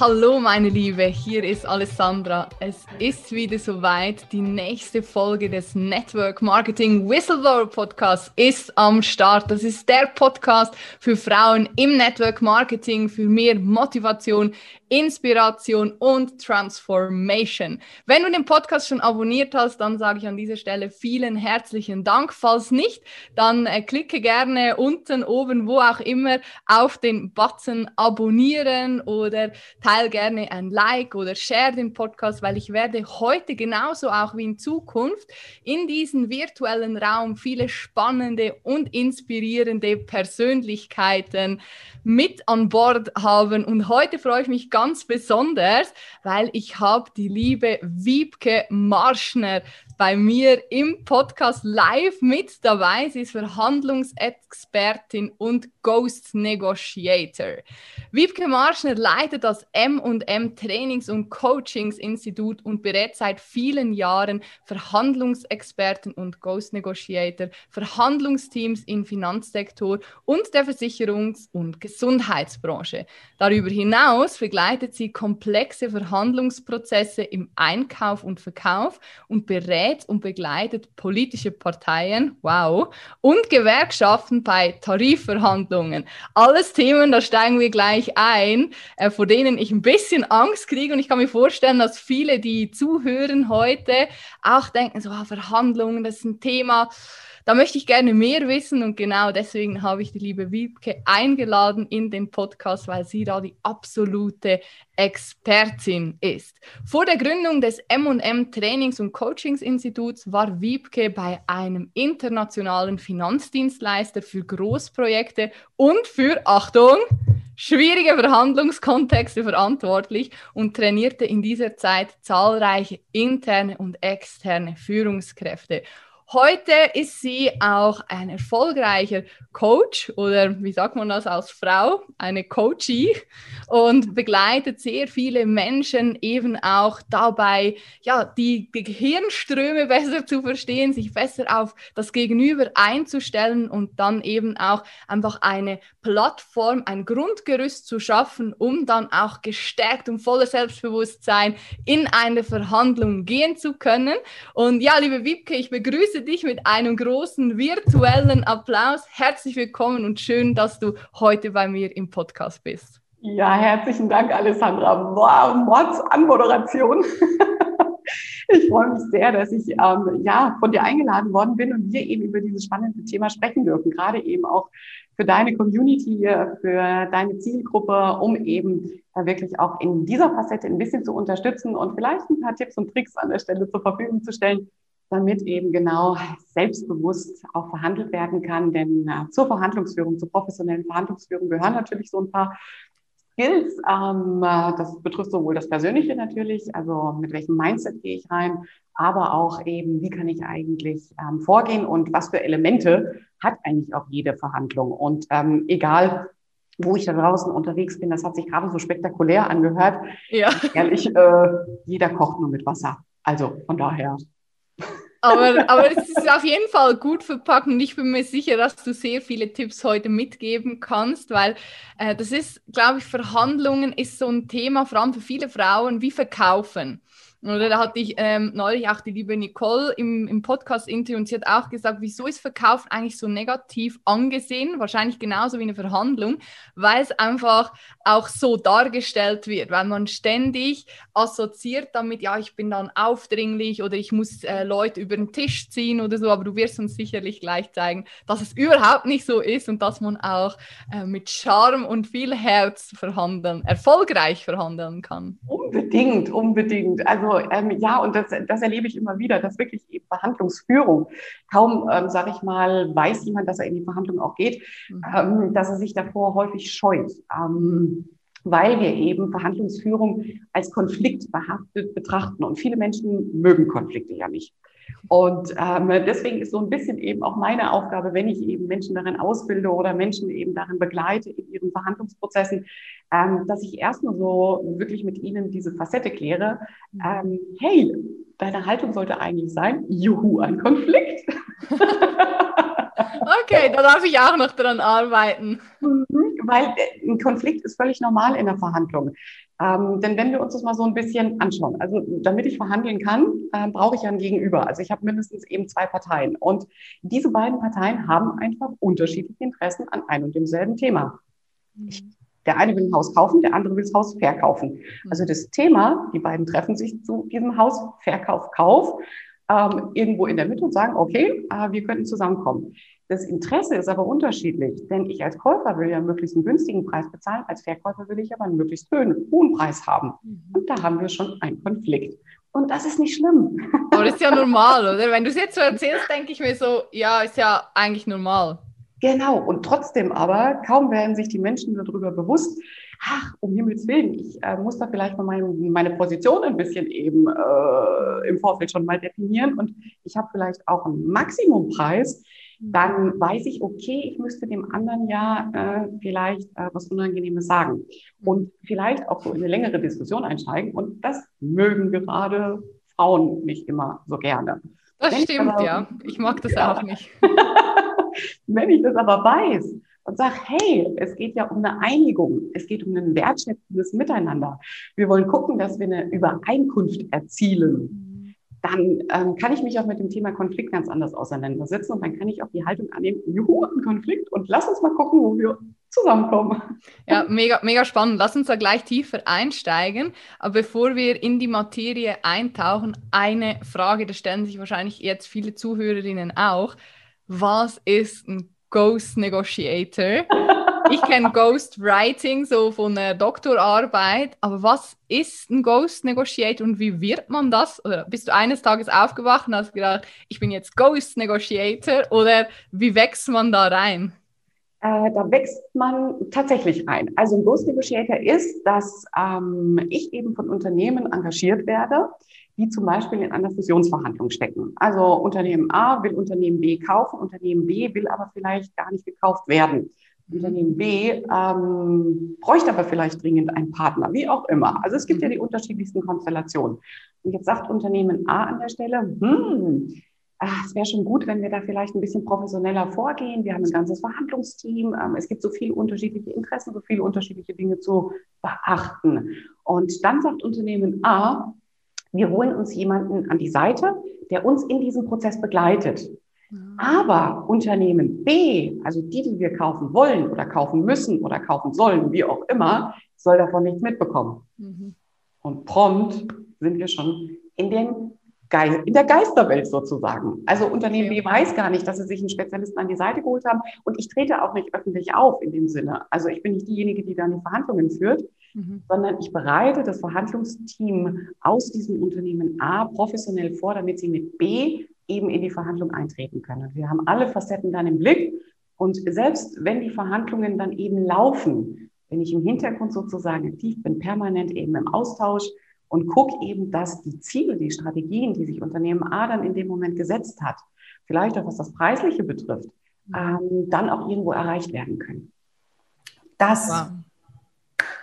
Hallo meine Liebe, hier ist Alessandra. Es ist wieder soweit. Die nächste Folge des Network Marketing Whistleblower Podcasts ist am Start. Das ist der Podcast für Frauen im Network Marketing, für mehr Motivation, Inspiration und Transformation. Wenn du den Podcast schon abonniert hast, dann sage ich an dieser Stelle vielen herzlichen Dank. Falls nicht, dann äh, klicke gerne unten, oben, wo auch immer auf den Button abonnieren oder teile gerne ein Like oder share den Podcast, weil ich werde heute genauso auch wie in Zukunft in diesem virtuellen Raum viele spannende und inspirierende Persönlichkeiten mit an Bord haben. Und heute freue ich mich ganz besonders, weil ich habe die liebe Wiebke Marschner bei mir im Podcast live mit dabei. Sie ist Verhandlungsexpertin und Ghost Negotiator. Wiebke Marschner leitet das M&M Trainings- und Coachingsinstitut und berät seit vielen Jahren Verhandlungsexperten und Ghost Negotiator, Verhandlungsteams im Finanzsektor und der Versicherungs- und Gesundheitsbranche. Darüber hinaus begleitet sie komplexe Verhandlungsprozesse im Einkauf und Verkauf und berät und begleitet politische Parteien, wow, und Gewerkschaften bei Tarifverhandlungen. Alles Themen, da steigen wir gleich ein, äh, vor denen ich ein bisschen Angst kriege. Und ich kann mir vorstellen, dass viele, die zuhören heute, auch denken, so ah, Verhandlungen, das ist ein Thema da möchte ich gerne mehr wissen und genau deswegen habe ich die liebe Wiebke eingeladen in den Podcast, weil sie da die absolute Expertin ist. Vor der Gründung des M&M Trainings- und Coachingsinstituts war Wiebke bei einem internationalen Finanzdienstleister für Großprojekte und für, Achtung, schwierige Verhandlungskontexte verantwortlich und trainierte in dieser Zeit zahlreiche interne und externe Führungskräfte. Heute ist sie auch ein erfolgreicher Coach oder wie sagt man das als Frau, eine Coachie und begleitet sehr viele Menschen eben auch dabei, ja, die Gehirnströme besser zu verstehen, sich besser auf das Gegenüber einzustellen und dann eben auch einfach eine Plattform, ein Grundgerüst zu schaffen, um dann auch gestärkt und voller Selbstbewusstsein in eine Verhandlung gehen zu können. Und ja, liebe Wiebke, ich begrüße dich mit einem großen virtuellen Applaus. Herzlich willkommen und schön, dass du heute bei mir im Podcast bist. Ja, herzlichen Dank, Alessandra. Wow, Mords Anmoderation. Ich freue mich sehr, dass ich ähm, ja, von dir eingeladen worden bin und wir eben über dieses spannende Thema sprechen dürfen. Gerade eben auch für deine Community, für deine Zielgruppe, um eben da wirklich auch in dieser Facette ein bisschen zu unterstützen und vielleicht ein paar Tipps und Tricks an der Stelle zur Verfügung zu stellen, damit eben genau selbstbewusst auch verhandelt werden kann. Denn äh, zur Verhandlungsführung, zur professionellen Verhandlungsführung gehören natürlich so ein paar Skills. Ähm, äh, das betrifft sowohl das Persönliche natürlich, also mit welchem Mindset gehe ich rein, aber auch eben, wie kann ich eigentlich ähm, vorgehen und was für Elemente hat eigentlich auch jede Verhandlung. Und ähm, egal, wo ich da draußen unterwegs bin, das hat sich gerade so spektakulär angehört. Ja. Ehrlich, äh, jeder kocht nur mit Wasser. Also von daher aber, aber es ist auf jeden Fall gut verpackt und ich bin mir sicher, dass du sehr viele Tipps heute mitgeben kannst, weil äh, das ist, glaube ich, Verhandlungen ist so ein Thema, vor allem für viele Frauen, wie verkaufen. Oder da hatte ich ähm, neulich auch die liebe Nicole im, im Podcast-Interview und sie hat auch gesagt, wieso ist Verkauf eigentlich so negativ angesehen? Wahrscheinlich genauso wie eine Verhandlung, weil es einfach auch so dargestellt wird, weil man ständig assoziiert damit, ja, ich bin dann aufdringlich oder ich muss äh, Leute über den Tisch ziehen oder so, aber du wirst uns sicherlich gleich zeigen, dass es überhaupt nicht so ist und dass man auch äh, mit Charme und viel Herz verhandeln, erfolgreich verhandeln kann. Unbedingt, unbedingt. Also ähm, ja, und das, das erlebe ich immer wieder, dass wirklich eben Verhandlungsführung kaum, ähm, sage ich mal, weiß jemand, dass er in die Verhandlung auch geht, mhm. ähm, dass er sich davor häufig scheut. Ähm, weil wir eben Verhandlungsführung als Konflikt behaftet betrachten. Und viele Menschen mögen Konflikte ja nicht. Und ähm, deswegen ist so ein bisschen eben auch meine Aufgabe, wenn ich eben Menschen darin ausbilde oder Menschen eben darin begleite in ihren Verhandlungsprozessen, ähm, dass ich erstmal so wirklich mit ihnen diese Facette kläre. Ähm, hey, deine Haltung sollte eigentlich sein, juhu, ein Konflikt. okay, da darf ich auch noch dran arbeiten. Mhm, weil äh, ein Konflikt ist völlig normal in der Verhandlung. Ähm, denn wenn wir uns das mal so ein bisschen anschauen, also damit ich verhandeln kann, äh, brauche ich ja ein Gegenüber. Also ich habe mindestens eben zwei Parteien. Und diese beiden Parteien haben einfach unterschiedliche Interessen an einem und demselben Thema. Ich, der eine will ein Haus kaufen, der andere will das Haus verkaufen. Also das Thema, die beiden treffen sich zu diesem Haus, Verkauf, Kauf, ähm, irgendwo in der Mitte und sagen, okay, äh, wir könnten zusammenkommen. Das Interesse ist aber unterschiedlich, denn ich als Käufer will ja möglichst einen günstigen Preis bezahlen, als Verkäufer will ich aber einen möglichst hohen Preis haben. Mhm. Und da haben wir schon einen Konflikt. Und das ist nicht schlimm. Aber das ist ja normal, oder? Wenn du es jetzt so erzählst, denke ich mir so, ja, ist ja eigentlich normal. Genau, und trotzdem aber, kaum werden sich die Menschen darüber bewusst, ach, um Himmels Willen, ich äh, muss da vielleicht mal mein, meine Position ein bisschen eben äh, im Vorfeld schon mal definieren und ich habe vielleicht auch einen Maximumpreis, dann weiß ich, okay, ich müsste dem anderen ja äh, vielleicht äh, was Unangenehmes sagen und vielleicht auch so in eine längere Diskussion einsteigen. Und das mögen gerade Frauen nicht immer so gerne. Das Wenn stimmt, aber, ja. Ich mag das ja. auch nicht. Wenn ich das aber weiß und sage, hey, es geht ja um eine Einigung, es geht um ein wertschätzendes Miteinander. Wir wollen gucken, dass wir eine Übereinkunft erzielen dann ähm, kann ich mich auch mit dem Thema Konflikt ganz anders auseinandersetzen und dann kann ich auch die Haltung annehmen, juhu, ein Konflikt und lass uns mal gucken, wo wir zusammenkommen. Ja, mega, mega spannend. Lass uns da gleich tiefer einsteigen. Aber bevor wir in die Materie eintauchen, eine Frage, da stellen sich wahrscheinlich jetzt viele Zuhörerinnen auch. Was ist ein Ghost Negotiator? ich kenne Ghostwriting so von einer Doktorarbeit, aber was ist ein Ghost Negotiator und wie wird man das? Oder bist du eines Tages aufgewacht und hast gedacht, ich bin jetzt Ghost Negotiator oder wie wächst man da rein? Äh, da wächst man tatsächlich rein. Also ein Ghost Negotiator ist, dass ähm, ich eben von Unternehmen engagiert werde, die zum Beispiel in einer Fusionsverhandlung stecken. Also Unternehmen A will Unternehmen B kaufen, Unternehmen B will aber vielleicht gar nicht gekauft werden. Unternehmen B ähm, bräuchte aber vielleicht dringend einen Partner, wie auch immer. Also es gibt ja mhm. die unterschiedlichsten Konstellationen. Und jetzt sagt Unternehmen A an der Stelle, hm, ach, es wäre schon gut, wenn wir da vielleicht ein bisschen professioneller vorgehen. Wir haben ein ganzes Verhandlungsteam. Ähm, es gibt so viele unterschiedliche Interessen, so viele unterschiedliche Dinge zu beachten. Und dann sagt Unternehmen A, wir holen uns jemanden an die Seite, der uns in diesem Prozess begleitet. Aber Unternehmen B, also die, die wir kaufen wollen oder kaufen müssen oder kaufen sollen, wie auch immer, soll davon nichts mitbekommen. Mhm. Und prompt sind wir schon in, den Ge in der Geisterwelt sozusagen. Also Unternehmen B weiß gar nicht, dass sie sich einen Spezialisten an die Seite geholt haben. Und ich trete auch nicht öffentlich auf in dem Sinne. Also ich bin nicht diejenige, die dann die Verhandlungen führt, mhm. sondern ich bereite das Verhandlungsteam aus diesem Unternehmen A professionell vor, damit sie mit B eben in die Verhandlung eintreten können. Wir haben alle Facetten dann im Blick und selbst wenn die Verhandlungen dann eben laufen, wenn ich im Hintergrund sozusagen aktiv bin, permanent eben im Austausch und gucke eben, dass die Ziele, die Strategien, die sich Unternehmen A dann in dem Moment gesetzt hat, vielleicht auch was das Preisliche betrifft, ähm, dann auch irgendwo erreicht werden können. Das wow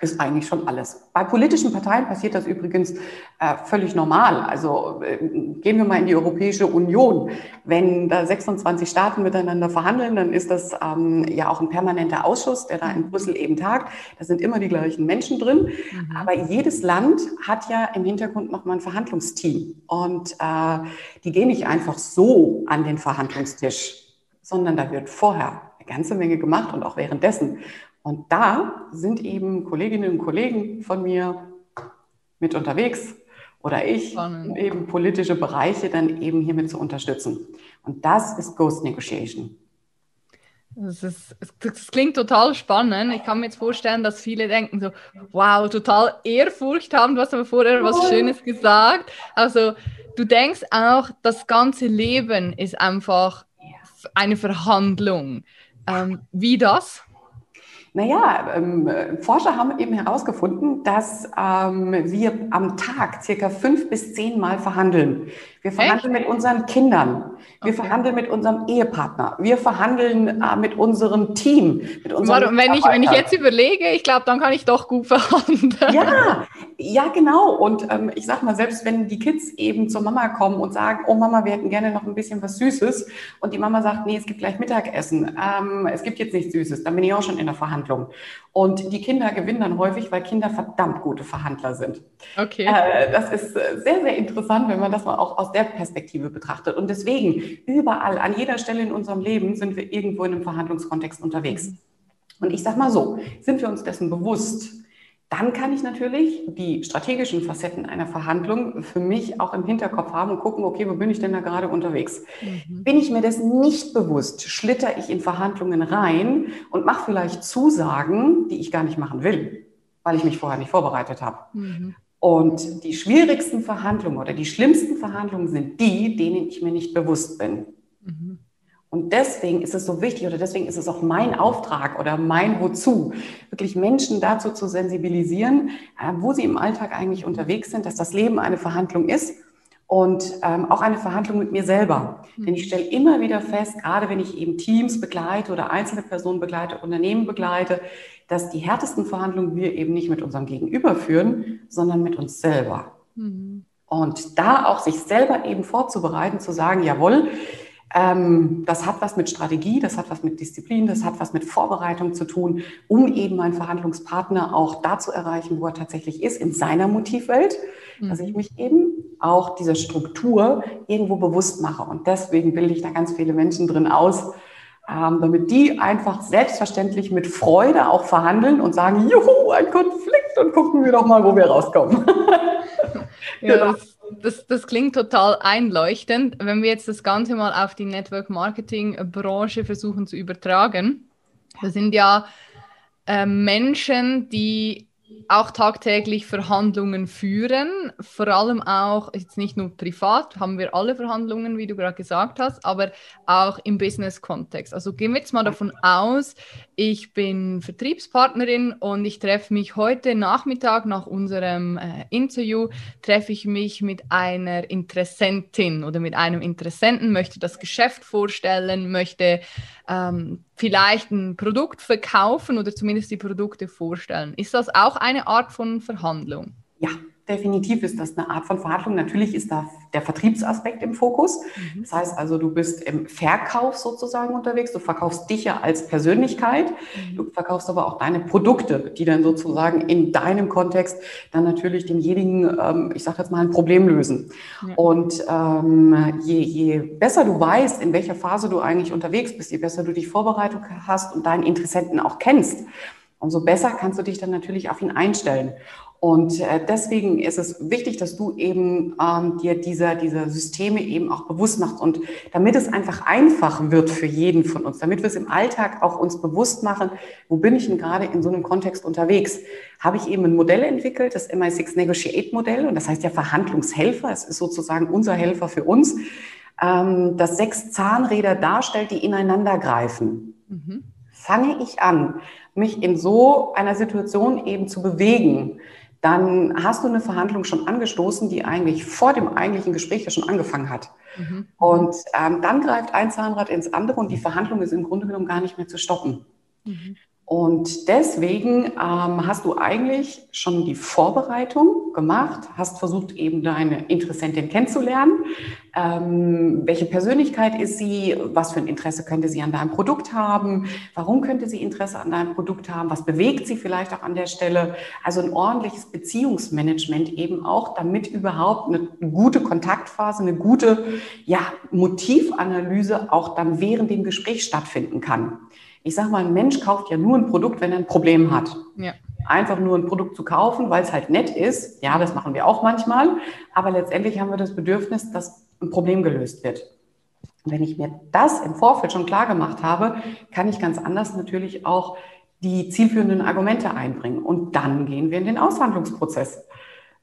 ist eigentlich schon alles. Bei politischen Parteien passiert das übrigens äh, völlig normal. Also äh, gehen wir mal in die Europäische Union. Wenn da 26 Staaten miteinander verhandeln, dann ist das ähm, ja auch ein permanenter Ausschuss, der da in Brüssel eben tagt. Da sind immer die gleichen Menschen drin. Mhm. Aber jedes Land hat ja im Hintergrund nochmal ein Verhandlungsteam. Und äh, die gehen nicht einfach so an den Verhandlungstisch, sondern da wird vorher eine ganze Menge gemacht und auch währenddessen. Und da sind eben Kolleginnen und Kollegen von mir mit unterwegs oder ich, um eben politische Bereiche dann eben hiermit zu unterstützen. Und das ist Ghost Negotiation. Das, ist, das klingt total spannend. Ich kann mir jetzt vorstellen, dass viele denken so, wow, total Ehrfurcht haben. Du hast aber vorher was Schönes gesagt. Also du denkst auch, das ganze Leben ist einfach eine Verhandlung. Ähm, wie das? Naja, ähm, Forscher haben eben herausgefunden, dass ähm, wir am Tag circa fünf bis zehn Mal verhandeln. Wir verhandeln Echt? mit unseren Kindern. Wir okay. verhandeln mit unserem Ehepartner. Wir verhandeln äh, mit unserem Team. Mit unserem wenn, ich, wenn ich jetzt überlege, ich glaube, dann kann ich doch gut verhandeln. Ja, ja, genau. Und ähm, ich sag mal, selbst wenn die Kids eben zur Mama kommen und sagen, oh Mama, wir hätten gerne noch ein bisschen was Süßes, und die Mama sagt, nee, es gibt gleich Mittagessen, ähm, es gibt jetzt nichts Süßes, dann bin ich auch schon in der Verhandlung. Und die Kinder gewinnen dann häufig, weil Kinder verdammt gute Verhandler sind. Okay. Äh, das ist äh, sehr, sehr interessant, wenn man das mal auch aus der Perspektive betrachtet. Und deswegen, überall, an jeder Stelle in unserem Leben sind wir irgendwo in einem Verhandlungskontext unterwegs. Und ich sage mal so, sind wir uns dessen bewusst, dann kann ich natürlich die strategischen Facetten einer Verhandlung für mich auch im Hinterkopf haben und gucken, okay, wo bin ich denn da gerade unterwegs? Mhm. Bin ich mir dessen nicht bewusst, schlitter ich in Verhandlungen rein und mache vielleicht Zusagen, die ich gar nicht machen will, weil ich mich vorher nicht vorbereitet habe. Mhm. Und die schwierigsten Verhandlungen oder die schlimmsten Verhandlungen sind die, denen ich mir nicht bewusst bin. Mhm. Und deswegen ist es so wichtig oder deswegen ist es auch mein Auftrag oder mein Wozu, wirklich Menschen dazu zu sensibilisieren, äh, wo sie im Alltag eigentlich unterwegs sind, dass das Leben eine Verhandlung ist und ähm, auch eine Verhandlung mit mir selber. Mhm. Denn ich stelle immer wieder fest, gerade wenn ich eben Teams begleite oder einzelne Personen begleite, Unternehmen begleite, dass die härtesten Verhandlungen wir eben nicht mit unserem Gegenüber führen, sondern mit uns selber. Mhm. Und da auch sich selber eben vorzubereiten, zu sagen, jawohl, ähm, das hat was mit Strategie, das hat was mit Disziplin, das hat was mit Vorbereitung zu tun, um eben meinen Verhandlungspartner auch da zu erreichen, wo er tatsächlich ist, in seiner Motivwelt, mhm. dass ich mich eben auch dieser Struktur irgendwo bewusst mache. Und deswegen bilde ich da ganz viele Menschen drin aus, damit die einfach selbstverständlich mit Freude auch verhandeln und sagen, juhu, ein Konflikt und gucken wir doch mal, wo wir rauskommen. ja, genau. das das, das klingt total einleuchtend. Wenn wir jetzt das Ganze mal auf die Network Marketing Branche versuchen zu übertragen, das sind ja äh, Menschen, die auch tagtäglich Verhandlungen führen, vor allem auch, jetzt nicht nur privat, haben wir alle Verhandlungen, wie du gerade gesagt hast, aber auch im Business-Kontext. Also gehen wir jetzt mal davon aus, ich bin Vertriebspartnerin und ich treffe mich heute Nachmittag nach unserem äh, Interview, treffe ich mich mit einer Interessentin oder mit einem Interessenten, möchte das Geschäft vorstellen, möchte ähm, vielleicht ein Produkt verkaufen oder zumindest die Produkte vorstellen. Ist das auch eine Art von Verhandlung? Ja, definitiv ist das eine Art von Verhandlung. Natürlich ist da der Vertriebsaspekt im Fokus. Mhm. Das heißt also, du bist im Verkauf sozusagen unterwegs. Du verkaufst dich ja als Persönlichkeit. Mhm. Du verkaufst aber auch deine Produkte, die dann sozusagen in deinem Kontext dann natürlich demjenigen, ähm, ich sage jetzt mal, ein Problem lösen. Ja. Und ähm, je, je besser du weißt, in welcher Phase du eigentlich unterwegs bist, je besser du dich vorbereitet hast und deinen Interessenten auch kennst, umso besser kannst du dich dann natürlich auf ihn einstellen. Und äh, deswegen ist es wichtig, dass du eben ähm, dir dieser, dieser Systeme eben auch bewusst machst und damit es einfach einfach wird für jeden von uns, damit wir es im Alltag auch uns bewusst machen, wo bin ich denn gerade in so einem Kontext unterwegs, habe ich eben ein Modell entwickelt, das MI6 Negotiate Modell und das heißt ja Verhandlungshelfer, es ist sozusagen unser Helfer für uns, ähm, das sechs Zahnräder darstellt, die ineinander greifen. Mhm. Fange ich an, mich in so einer Situation eben zu bewegen, dann hast du eine Verhandlung schon angestoßen, die eigentlich vor dem eigentlichen Gespräch ja schon angefangen hat. Mhm. Und ähm, dann greift ein Zahnrad ins andere und die Verhandlung ist im Grunde genommen gar nicht mehr zu stoppen. Mhm. Und deswegen ähm, hast du eigentlich schon die Vorbereitung gemacht, hast versucht, eben deine Interessentin kennenzulernen. Ähm, welche Persönlichkeit ist sie? Was für ein Interesse könnte sie an deinem Produkt haben? Warum könnte sie Interesse an deinem Produkt haben? Was bewegt sie vielleicht auch an der Stelle? Also ein ordentliches Beziehungsmanagement eben auch, damit überhaupt eine gute Kontaktphase, eine gute ja, Motivanalyse auch dann während dem Gespräch stattfinden kann. Ich sage mal, ein Mensch kauft ja nur ein Produkt, wenn er ein Problem hat. Ja. Einfach nur ein Produkt zu kaufen, weil es halt nett ist, ja, das machen wir auch manchmal, aber letztendlich haben wir das Bedürfnis, dass ein Problem gelöst wird. Und wenn ich mir das im Vorfeld schon klar gemacht habe, kann ich ganz anders natürlich auch die zielführenden Argumente einbringen. Und dann gehen wir in den Aushandlungsprozess.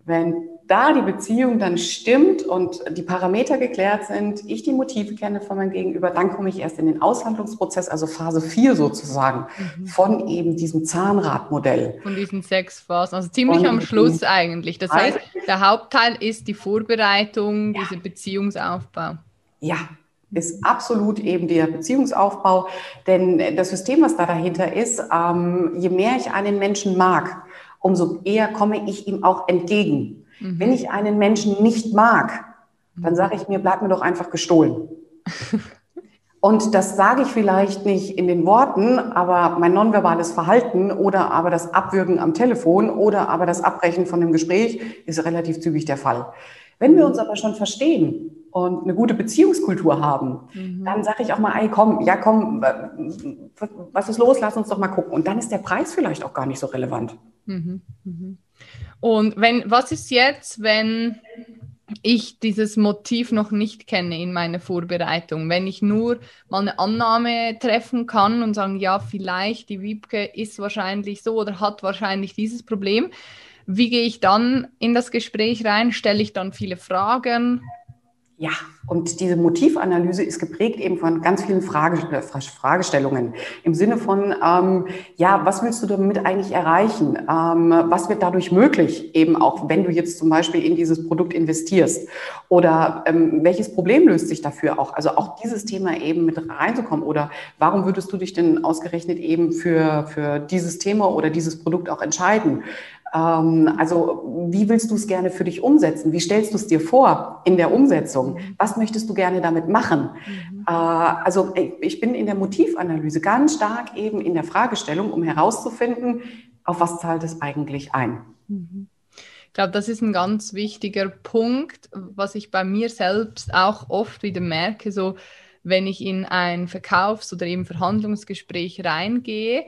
Wenn da die Beziehung dann stimmt und die Parameter geklärt sind, ich die Motive kenne von meinem Gegenüber, dann komme ich erst in den Aushandlungsprozess, also Phase 4 sozusagen, mhm. von eben diesem Zahnradmodell. Von diesen sechs Phasen, also ziemlich und am Schluss eigentlich. Das heißt, Der Hauptteil ist die Vorbereitung, ja. dieser Beziehungsaufbau. Ja, ist absolut eben der Beziehungsaufbau. Denn das System, was da dahinter ist, ähm, je mehr ich einen Menschen mag, umso eher komme ich ihm auch entgegen. Mhm. Wenn ich einen Menschen nicht mag, dann sage ich mir, bleib mir doch einfach gestohlen. Und das sage ich vielleicht nicht in den Worten, aber mein nonverbales Verhalten oder aber das Abwürgen am Telefon oder aber das Abbrechen von dem Gespräch ist relativ zügig der Fall. Wenn wir uns aber schon verstehen und eine gute Beziehungskultur haben, mhm. dann sage ich auch mal, ey, komm, ja, komm, was ist los? Lass uns doch mal gucken. Und dann ist der Preis vielleicht auch gar nicht so relevant. Mhm. Mhm. Und wenn, was ist jetzt, wenn ich dieses Motiv noch nicht kenne in meiner Vorbereitung. Wenn ich nur mal eine Annahme treffen kann und sagen, ja, vielleicht die Wiebke ist wahrscheinlich so oder hat wahrscheinlich dieses Problem, wie gehe ich dann in das Gespräch rein? Stelle ich dann viele Fragen? Ja, und diese Motivanalyse ist geprägt eben von ganz vielen Frage, äh, Fragestellungen im Sinne von, ähm, ja, was willst du damit eigentlich erreichen? Ähm, was wird dadurch möglich, eben auch wenn du jetzt zum Beispiel in dieses Produkt investierst? Oder ähm, welches Problem löst sich dafür auch? Also auch dieses Thema eben mit reinzukommen. Oder warum würdest du dich denn ausgerechnet eben für, für dieses Thema oder dieses Produkt auch entscheiden? Ähm, also wie willst du es gerne für dich umsetzen? Wie stellst du es dir vor in der Umsetzung? Mhm. Was möchtest du gerne damit machen? Mhm. Äh, also ich bin in der Motivanalyse ganz stark eben in der Fragestellung, um herauszufinden, auf was zahlt es eigentlich ein. Mhm. Ich glaube, das ist ein ganz wichtiger Punkt, was ich bei mir selbst auch oft wieder merke, so wenn ich in ein Verkaufs- oder eben Verhandlungsgespräch reingehe,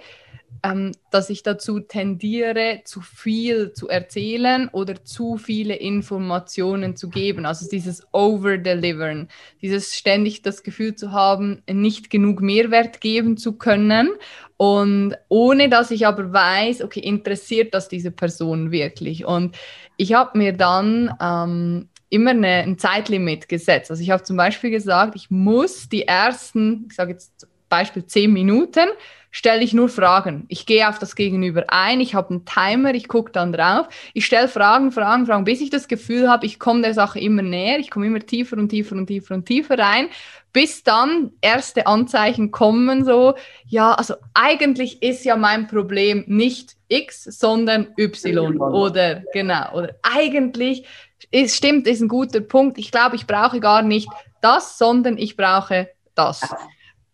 ähm, dass ich dazu tendiere, zu viel zu erzählen oder zu viele Informationen zu geben. Also dieses Over-Delivern, dieses ständig das Gefühl zu haben, nicht genug Mehrwert geben zu können. Und ohne dass ich aber weiß, okay, interessiert das diese Person wirklich? Und ich habe mir dann ähm, immer eine, ein Zeitlimit gesetzt. Also ich habe zum Beispiel gesagt, ich muss die ersten, ich sage jetzt Beispiel zehn Minuten, stelle ich nur Fragen. Ich gehe auf das Gegenüber ein, ich habe einen Timer, ich gucke dann drauf, ich stelle Fragen, Fragen, Fragen, bis ich das Gefühl habe, ich komme der Sache immer näher, ich komme immer tiefer und tiefer und tiefer und tiefer rein, bis dann erste Anzeichen kommen, so, ja, also eigentlich ist ja mein Problem nicht X, sondern Y oder genau, oder eigentlich ist, stimmt, ist ein guter Punkt. Ich glaube, ich brauche gar nicht das, sondern ich brauche das.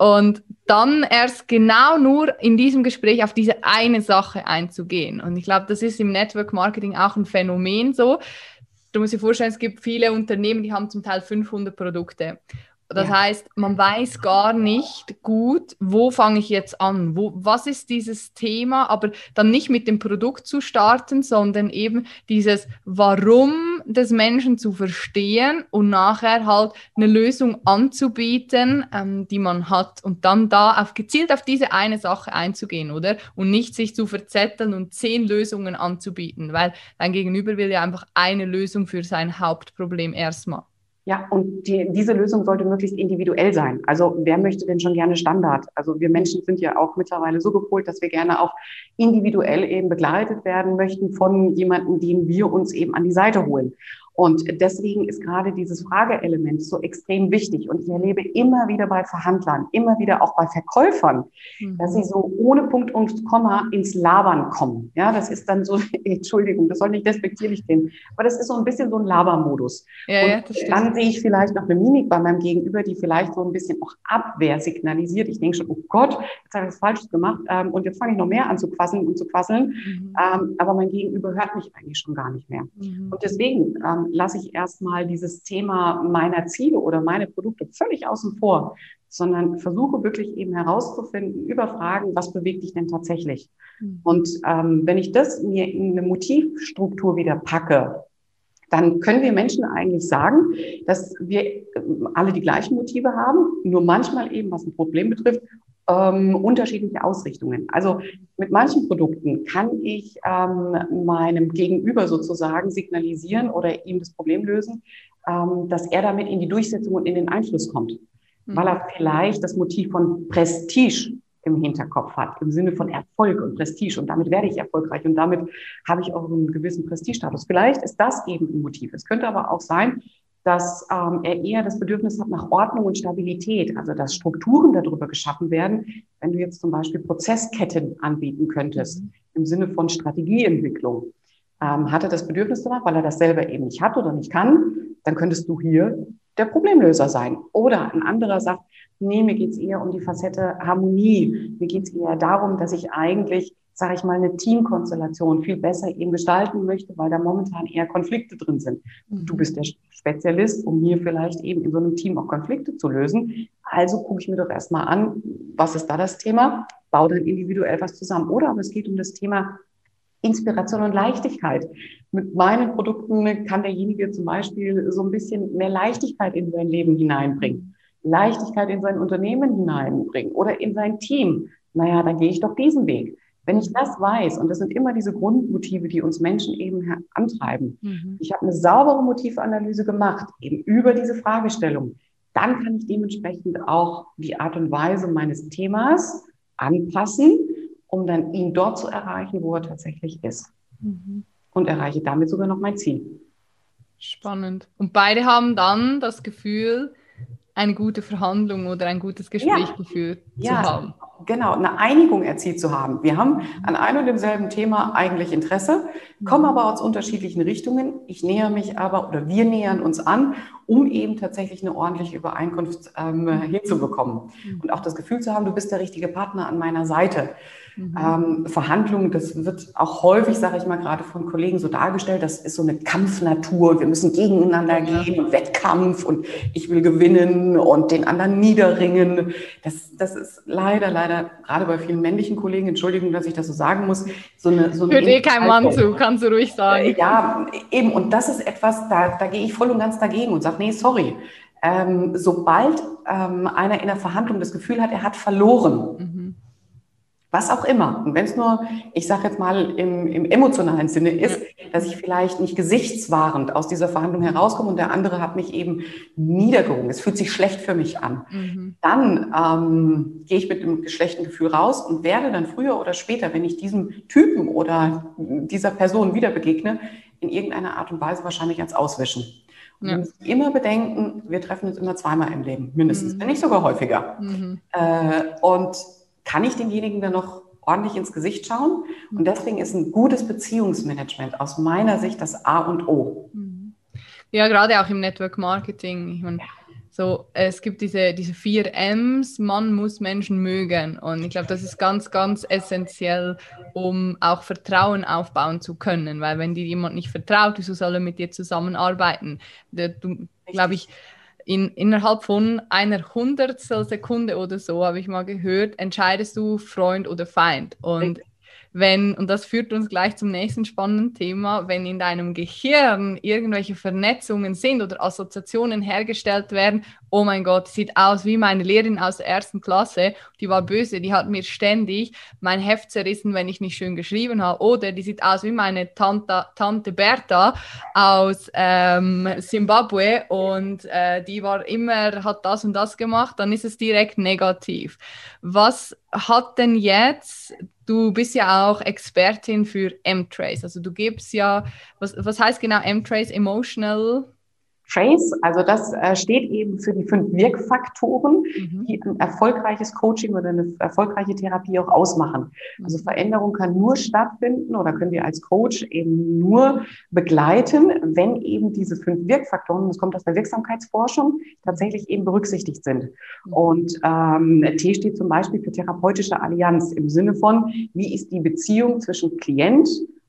Und dann erst genau nur in diesem Gespräch auf diese eine Sache einzugehen. Und ich glaube, das ist im Network Marketing auch ein Phänomen so. Du musst dir vorstellen, es gibt viele Unternehmen, die haben zum Teil 500 Produkte. Das ja. heißt, man weiß gar nicht gut, wo fange ich jetzt an, wo, was ist dieses Thema, aber dann nicht mit dem Produkt zu starten, sondern eben dieses Warum des Menschen zu verstehen und nachher halt eine Lösung anzubieten, ähm, die man hat und dann da auf, gezielt auf diese eine Sache einzugehen, oder? Und nicht sich zu verzetteln und zehn Lösungen anzubieten, weil dein Gegenüber will ja einfach eine Lösung für sein Hauptproblem erstmal. Ja, und die, diese Lösung sollte möglichst individuell sein. Also wer möchte denn schon gerne Standard? Also wir Menschen sind ja auch mittlerweile so gepolt, dass wir gerne auch individuell eben begleitet werden möchten von jemandem, den wir uns eben an die Seite holen. Und deswegen ist gerade dieses Frageelement so extrem wichtig. Und ich erlebe immer wieder bei Verhandlern, immer wieder auch bei Verkäufern, mhm. dass sie so ohne Punkt und Komma ins Labern kommen. Ja, das ist dann so, Entschuldigung, das soll nicht despektierlich klingen, aber das ist so ein bisschen so ein Labermodus. Ja, ja, dann sehe ich vielleicht noch eine Mimik bei meinem Gegenüber, die vielleicht so ein bisschen auch Abwehr signalisiert. Ich denke schon, oh Gott, jetzt habe ich was Falsches gemacht ähm, und jetzt fange ich noch mehr an zu quasseln und zu quasseln. Mhm. Ähm, aber mein Gegenüber hört mich eigentlich schon gar nicht mehr. Mhm. Und deswegen ähm, lasse ich erstmal dieses Thema meiner Ziele oder meine Produkte völlig außen vor, sondern versuche wirklich eben herauszufinden über Fragen, was bewegt dich denn tatsächlich? Mhm. Und ähm, wenn ich das mir in eine Motivstruktur wieder packe, dann können wir Menschen eigentlich sagen, dass wir ähm, alle die gleichen Motive haben, nur manchmal eben, was ein Problem betrifft, ähm, unterschiedliche Ausrichtungen. Also mit manchen Produkten kann ich ähm, meinem Gegenüber sozusagen signalisieren oder ihm das Problem lösen, ähm, dass er damit in die Durchsetzung und in den Einfluss kommt, mhm. weil er vielleicht das Motiv von Prestige im Hinterkopf hat, im Sinne von Erfolg und Prestige. Und damit werde ich erfolgreich und damit habe ich auch einen gewissen Prestigestatus. Vielleicht ist das eben ein Motiv. Es könnte aber auch sein, dass ähm, er eher das Bedürfnis hat nach Ordnung und Stabilität, also dass Strukturen darüber geschaffen werden, wenn du jetzt zum Beispiel Prozessketten anbieten könntest, mhm. im Sinne von Strategieentwicklung. Ähm, hat er das Bedürfnis danach, weil er das selber eben nicht hat oder nicht kann, dann könntest du hier der Problemlöser sein. Oder ein anderer sagt, nee, mir geht's eher um die Facette Harmonie. Mir geht's eher darum, dass ich eigentlich sage ich mal, eine Teamkonstellation viel besser eben gestalten möchte, weil da momentan eher Konflikte drin sind. Du mhm. bist der Spezialist, um hier vielleicht eben in so einem Team auch Konflikte zu lösen. Also gucke ich mir doch erstmal an, was ist da das Thema, baue dann individuell was zusammen. Oder aber es geht um das Thema Inspiration und Leichtigkeit. Mit meinen Produkten kann derjenige zum Beispiel so ein bisschen mehr Leichtigkeit in sein Leben hineinbringen. Leichtigkeit in sein Unternehmen hineinbringen oder in sein Team. Naja, dann gehe ich doch diesen Weg. Wenn ich das weiß, und das sind immer diese Grundmotive, die uns Menschen eben antreiben, mhm. ich habe eine saubere Motivanalyse gemacht, eben über diese Fragestellung, dann kann ich dementsprechend auch die Art und Weise meines Themas anpassen, um dann ihn dort zu erreichen, wo er tatsächlich ist. Mhm. Und erreiche damit sogar noch mein Ziel. Spannend. Und beide haben dann das Gefühl, eine gute Verhandlung oder ein gutes Gespräch ja. geführt ja. zu haben genau, eine Einigung erzielt zu haben. Wir haben an einem und demselben Thema eigentlich Interesse, kommen aber aus unterschiedlichen Richtungen. Ich näher mich aber oder wir nähern uns an, um eben tatsächlich eine ordentliche Übereinkunft ähm, hinzubekommen. Und auch das Gefühl zu haben, du bist der richtige Partner an meiner Seite. Mhm. Ähm, Verhandlungen, das wird auch häufig, sage ich mal, gerade von Kollegen so dargestellt, das ist so eine Kampfnatur und wir müssen gegeneinander ja. gehen und Wettkampf und ich will gewinnen und den anderen niederringen. Das, das ist leider, leider, gerade bei vielen männlichen Kollegen, Entschuldigung, dass ich das so sagen muss, so eine... So eine Hört eh kein Mann zu, kannst du ruhig sagen. Ja, eben, und das ist etwas, da, da gehe ich voll und ganz dagegen und sage, nee, sorry. Ähm, sobald ähm, einer in der Verhandlung das Gefühl hat, er hat verloren, mhm was auch immer. Und wenn es nur, ich sage jetzt mal im, im, emotionalen Sinne ist, dass ich vielleicht nicht gesichtswahrend aus dieser Verhandlung herauskomme und der andere hat mich eben niedergerungen. Es fühlt sich schlecht für mich an. Mhm. Dann ähm, gehe ich mit einem schlechten Gefühl raus und werde dann früher oder später, wenn ich diesem Typen oder dieser Person wieder begegne, in irgendeiner Art und Weise wahrscheinlich als auswischen. Und ja. immer bedenken, wir treffen uns immer zweimal im Leben, mindestens, mhm. wenn nicht sogar häufiger. Mhm. Äh, und kann ich demjenigen dann noch ordentlich ins Gesicht schauen. Und deswegen ist ein gutes Beziehungsmanagement aus meiner Sicht das A und O. Mhm. Ja, gerade auch im Network Marketing. Ich meine, so, es gibt diese, diese vier M's, man muss Menschen mögen. Und ich glaube, das ist ganz, ganz essentiell, um auch Vertrauen aufbauen zu können. Weil wenn dir jemand nicht vertraut, wieso soll er mit dir zusammenarbeiten? Du, glaube ich, in, innerhalb von einer Hundertstel Sekunde oder so, habe ich mal gehört, entscheidest du Freund oder Feind. Und wenn, und das führt uns gleich zum nächsten spannenden Thema, wenn in deinem Gehirn irgendwelche Vernetzungen sind oder Assoziationen hergestellt werden, oh mein Gott, sieht aus wie meine Lehrerin aus der ersten Klasse, die war böse, die hat mir ständig mein Heft zerrissen, wenn ich nicht schön geschrieben habe, oder die sieht aus wie meine Tante, Tante Bertha aus ähm, Zimbabwe und äh, die war immer, hat das und das gemacht, dann ist es direkt negativ. Was hat denn jetzt Du bist ja auch Expertin für M-Trace. Also du gibst ja, was, was heißt genau M-Trace? Emotional Trace, also das äh, steht eben für die fünf Wirkfaktoren, mhm. die ein erfolgreiches Coaching oder eine erfolgreiche Therapie auch ausmachen. Also mhm. Veränderung kann nur stattfinden oder können wir als Coach eben nur begleiten, wenn eben diese fünf Wirkfaktoren, das kommt aus der Wirksamkeitsforschung, tatsächlich eben berücksichtigt sind. Mhm. Und ähm, T steht zum Beispiel für therapeutische Allianz im Sinne von, wie ist die Beziehung zwischen Klient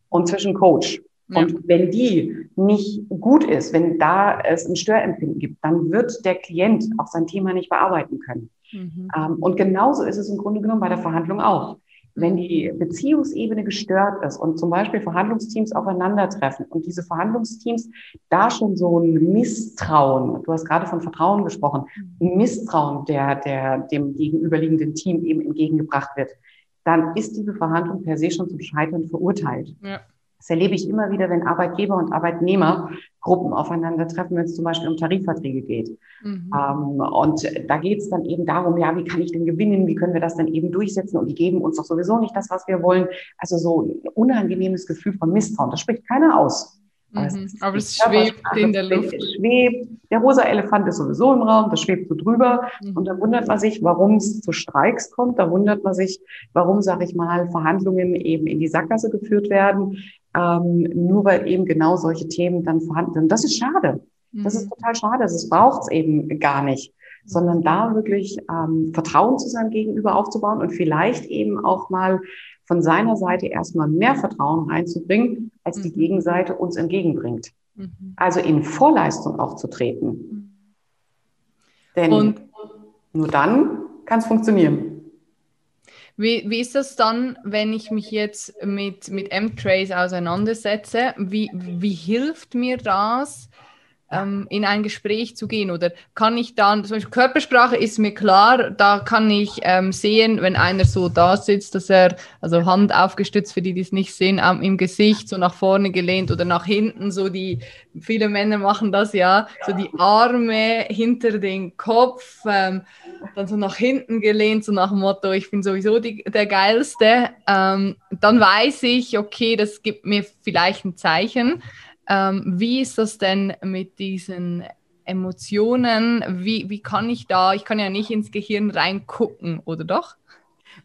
und zwischen Coach? Und wenn die nicht gut ist, wenn da es ein Störempfinden gibt, dann wird der Klient auch sein Thema nicht bearbeiten können. Mhm. Ähm, und genauso ist es im Grunde genommen bei der Verhandlung auch. Wenn die Beziehungsebene gestört ist und zum Beispiel Verhandlungsteams aufeinandertreffen und diese Verhandlungsteams da schon so ein Misstrauen, du hast gerade von Vertrauen gesprochen, ein Misstrauen, der, der dem gegenüberliegenden Team eben entgegengebracht wird, dann ist diese Verhandlung per se schon zum Scheitern verurteilt. Ja. Das erlebe ich immer wieder, wenn Arbeitgeber und Arbeitnehmergruppen aufeinandertreffen, wenn es zum Beispiel um Tarifverträge geht. Mhm. Ähm, und da geht es dann eben darum, ja, wie kann ich denn gewinnen? Wie können wir das denn eben durchsetzen? Und die geben uns doch sowieso nicht das, was wir wollen. Also so ein unangenehmes Gefühl von Misstrauen. Das spricht keiner aus. Aber, mhm. es, Aber es schwebt in der Luft. Es schwebt. Der rosa Elefant ist sowieso im Raum, das schwebt so drüber. Mhm. Und da wundert man sich, warum es zu Streiks kommt. Da wundert man sich, warum, sage ich mal, Verhandlungen eben in die Sackgasse geführt werden. Ähm, nur weil eben genau solche Themen dann vorhanden sind. Das ist schade. Das ist mhm. total schade. Das braucht es eben gar nicht. Sondern da wirklich ähm, Vertrauen zu seinem Gegenüber aufzubauen und vielleicht eben auch mal von seiner Seite erstmal mehr Vertrauen reinzubringen, als die mhm. Gegenseite uns entgegenbringt. Mhm. Also in Vorleistung auch zu treten. Denn Und nur dann kann es funktionieren. Wie, wie ist das dann, wenn ich mich jetzt mit, mit M-Trace auseinandersetze? Wie, wie hilft mir das, ähm, in ein Gespräch zu gehen? Oder kann ich dann, zum Beispiel Körpersprache ist mir klar, da kann ich ähm, sehen, wenn einer so da sitzt, dass er, also Hand aufgestützt, für die, die es nicht sehen, im Gesicht so nach vorne gelehnt oder nach hinten, so die, viele Männer machen das ja, so die Arme hinter den Kopf, ähm, dann so nach hinten gelehnt, so nach dem Motto, ich bin sowieso die, der Geilste. Ähm, dann weiß ich, okay, das gibt mir vielleicht ein Zeichen. Ähm, wie ist das denn mit diesen Emotionen? Wie, wie kann ich da, ich kann ja nicht ins Gehirn reingucken, oder doch?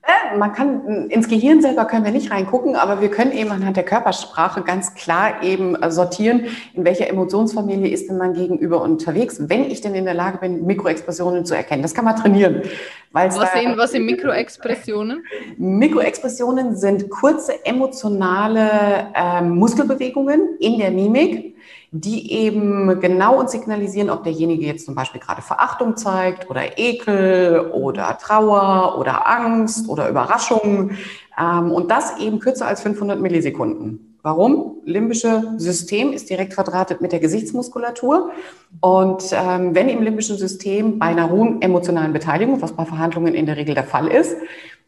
Äh, man kann ins Gehirn selber können wir nicht reingucken, aber wir können eben anhand der Körpersprache ganz klar eben äh, sortieren, in welcher Emotionsfamilie ist denn mein Gegenüber unterwegs, wenn ich denn in der Lage bin, Mikroexpressionen zu erkennen. Das kann man trainieren. Was sind, was sind Mikroexpressionen? Mikroexpressionen sind kurze emotionale äh, Muskelbewegungen in der Mimik die eben genau uns signalisieren, ob derjenige jetzt zum Beispiel gerade Verachtung zeigt oder Ekel oder Trauer oder Angst oder Überraschung. Ähm, und das eben kürzer als 500 Millisekunden. Warum? Limbische System ist direkt verdrahtet mit der Gesichtsmuskulatur. Und ähm, wenn im limbischen System bei einer hohen emotionalen Beteiligung, was bei Verhandlungen in der Regel der Fall ist,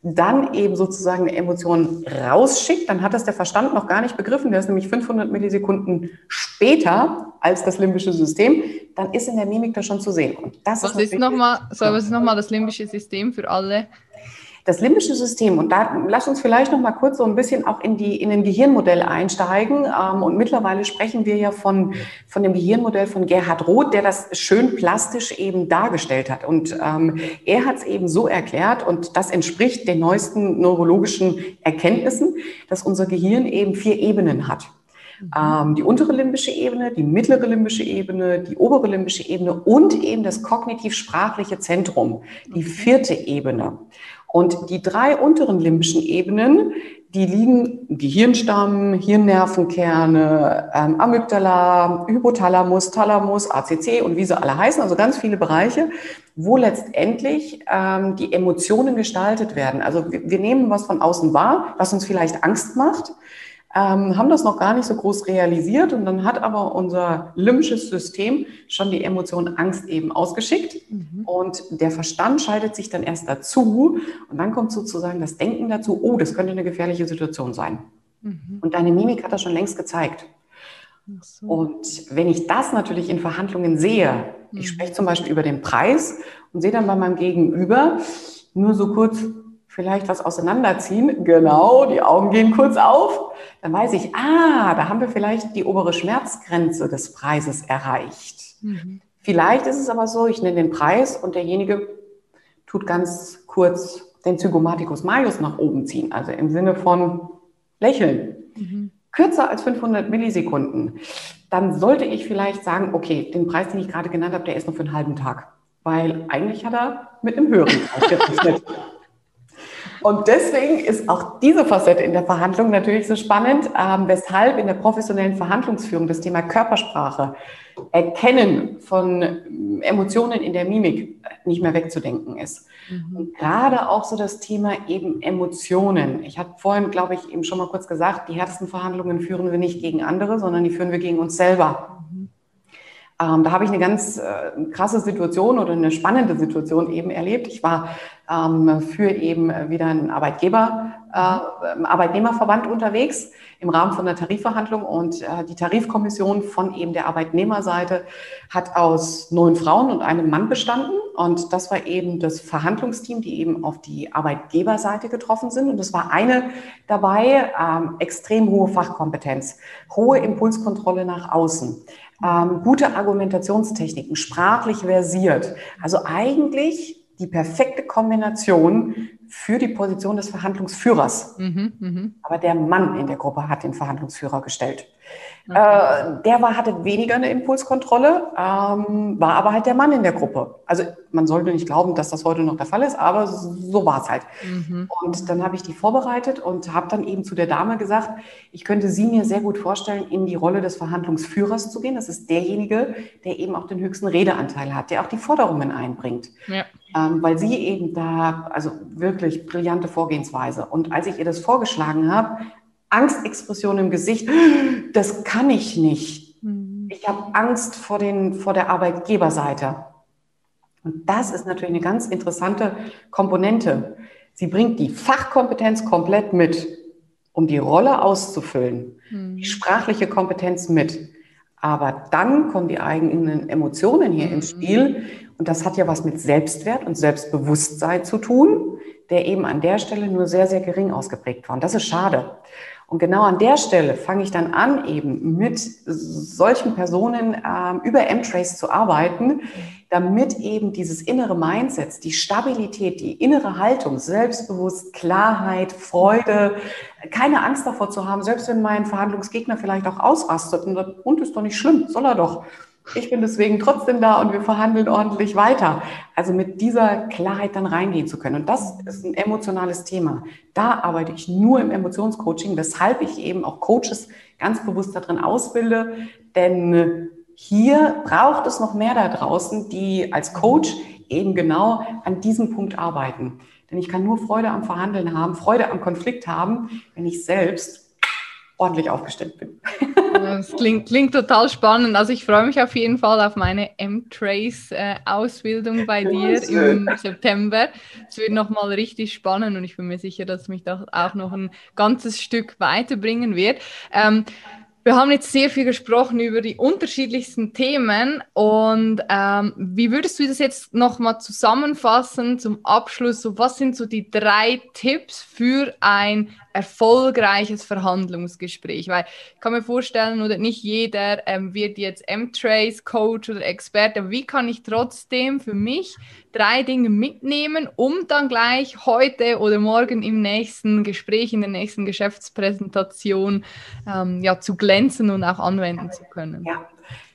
dann eben sozusagen eine Emotion rausschickt, dann hat das der Verstand noch gar nicht begriffen. Der ist nämlich 500 Millisekunden später als das limbische System. Dann ist in der Mimik das schon zu sehen. Und das was ist, ist nochmal, so, was ist nochmal das limbische System für alle, das limbische System, und da lass uns vielleicht noch mal kurz so ein bisschen auch in, die, in den Gehirnmodell einsteigen. Ähm, und mittlerweile sprechen wir ja von, von dem Gehirnmodell von Gerhard Roth, der das schön plastisch eben dargestellt hat. Und ähm, er hat es eben so erklärt, und das entspricht den neuesten neurologischen Erkenntnissen, dass unser Gehirn eben vier Ebenen hat. Ähm, die untere limbische Ebene, die mittlere limbische Ebene, die obere limbische Ebene und eben das kognitiv-sprachliche Zentrum, die vierte Ebene. Und die drei unteren limbischen Ebenen, die liegen Gehirnstamm, Hirnnervenkerne, ähm, Amygdala, Hypothalamus, Thalamus, ACC und wie sie alle heißen, also ganz viele Bereiche, wo letztendlich ähm, die Emotionen gestaltet werden. Also wir, wir nehmen was von außen wahr, was uns vielleicht Angst macht ähm, haben das noch gar nicht so groß realisiert und dann hat aber unser limbisches System schon die Emotion Angst eben ausgeschickt mhm. und der Verstand schaltet sich dann erst dazu und dann kommt sozusagen das Denken dazu, oh, das könnte eine gefährliche Situation sein. Mhm. Und deine Mimik hat das schon längst gezeigt. So. Und wenn ich das natürlich in Verhandlungen sehe, mhm. ich spreche zum Beispiel über den Preis und sehe dann bei meinem Gegenüber nur so kurz, vielleicht was auseinanderziehen. Genau, die Augen gehen kurz auf. Dann weiß ich, ah, da haben wir vielleicht die obere Schmerzgrenze des Preises erreicht. Mhm. Vielleicht ist es aber so, ich nenne den Preis und derjenige tut ganz kurz den Zygomaticus majus nach oben ziehen, also im Sinne von lächeln. Mhm. Kürzer als 500 Millisekunden. Dann sollte ich vielleicht sagen, okay, den Preis, den ich gerade genannt habe, der ist nur für einen halben Tag. Weil eigentlich hat er mit einem höheren ausgerechnet. Und deswegen ist auch diese Facette in der Verhandlung natürlich so spannend, ähm, weshalb in der professionellen Verhandlungsführung das Thema Körpersprache, Erkennen von Emotionen in der Mimik nicht mehr wegzudenken ist. Mhm. Und gerade auch so das Thema eben Emotionen. Ich hatte vorhin, glaube ich, eben schon mal kurz gesagt, die härtesten Verhandlungen führen wir nicht gegen andere, sondern die führen wir gegen uns selber. Mhm. Ähm, da habe ich eine ganz äh, krasse Situation oder eine spannende Situation eben erlebt. Ich war ähm, für eben wieder einen Arbeitgeber, äh, Arbeitnehmerverband unterwegs im Rahmen von der Tarifverhandlung. Und äh, die Tarifkommission von eben der Arbeitnehmerseite hat aus neun Frauen und einem Mann bestanden. Und das war eben das Verhandlungsteam, die eben auf die Arbeitgeberseite getroffen sind. Und es war eine dabei, ähm, extrem hohe Fachkompetenz, hohe Impulskontrolle nach außen, ähm, gute Argumentationstechniken, sprachlich versiert, also eigentlich die perfekte Kombination für die Position des Verhandlungsführers. Mhm, mh. Aber der Mann in der Gruppe hat den Verhandlungsführer gestellt. Äh, der war, hatte weniger eine Impulskontrolle, ähm, war aber halt der Mann in der Gruppe. Also man sollte nicht glauben, dass das heute noch der Fall ist, aber so war es halt. Mhm. Und dann habe ich die vorbereitet und habe dann eben zu der Dame gesagt, ich könnte sie mir sehr gut vorstellen, in die Rolle des Verhandlungsführers zu gehen. Das ist derjenige, der eben auch den höchsten Redeanteil hat, der auch die Forderungen einbringt. Ja. Ähm, weil sie eben da, also wirklich brillante Vorgehensweise. Und als ich ihr das vorgeschlagen habe, Angstexpression im Gesicht, das kann ich nicht. Mhm. Ich habe Angst vor, den, vor der Arbeitgeberseite. Und das ist natürlich eine ganz interessante Komponente. Sie bringt die Fachkompetenz komplett mit, um die Rolle auszufüllen, mhm. die sprachliche Kompetenz mit. Aber dann kommen die eigenen Emotionen hier mhm. ins Spiel. Und das hat ja was mit Selbstwert und Selbstbewusstsein zu tun, der eben an der Stelle nur sehr, sehr gering ausgeprägt war. Und das ist schade. Und genau an der Stelle fange ich dann an, eben mit solchen Personen ähm, über M-Trace zu arbeiten, damit eben dieses innere Mindset, die Stabilität, die innere Haltung, Selbstbewusst, Klarheit, Freude, keine Angst davor zu haben, selbst wenn mein Verhandlungsgegner vielleicht auch ausrastet und, und ist doch nicht schlimm, soll er doch. Ich bin deswegen trotzdem da und wir verhandeln ordentlich weiter. Also mit dieser Klarheit dann reingehen zu können. Und das ist ein emotionales Thema. Da arbeite ich nur im Emotionscoaching, weshalb ich eben auch Coaches ganz bewusst darin ausbilde. Denn hier braucht es noch mehr da draußen, die als Coach eben genau an diesem Punkt arbeiten. Denn ich kann nur Freude am Verhandeln haben, Freude am Konflikt haben, wenn ich selbst ordentlich aufgestellt bin. Das klingt, klingt total spannend. Also ich freue mich auf jeden Fall auf meine M-Trace-Ausbildung bei dir im September. Es wird nochmal richtig spannend und ich bin mir sicher, dass mich das auch noch ein ganzes Stück weiterbringen wird. Ähm, wir haben jetzt sehr viel gesprochen über die unterschiedlichsten Themen und ähm, wie würdest du das jetzt nochmal zusammenfassen zum Abschluss? So, was sind so die drei Tipps für ein erfolgreiches Verhandlungsgespräch? Weil ich kann mir vorstellen, oder nicht jeder ähm, wird jetzt M-Trace Coach oder Experte. Wie kann ich trotzdem für mich drei Dinge mitnehmen, um dann gleich heute oder morgen im nächsten Gespräch, in der nächsten Geschäftspräsentation ähm, ja, zu glänzen und auch anwenden zu können? Ja,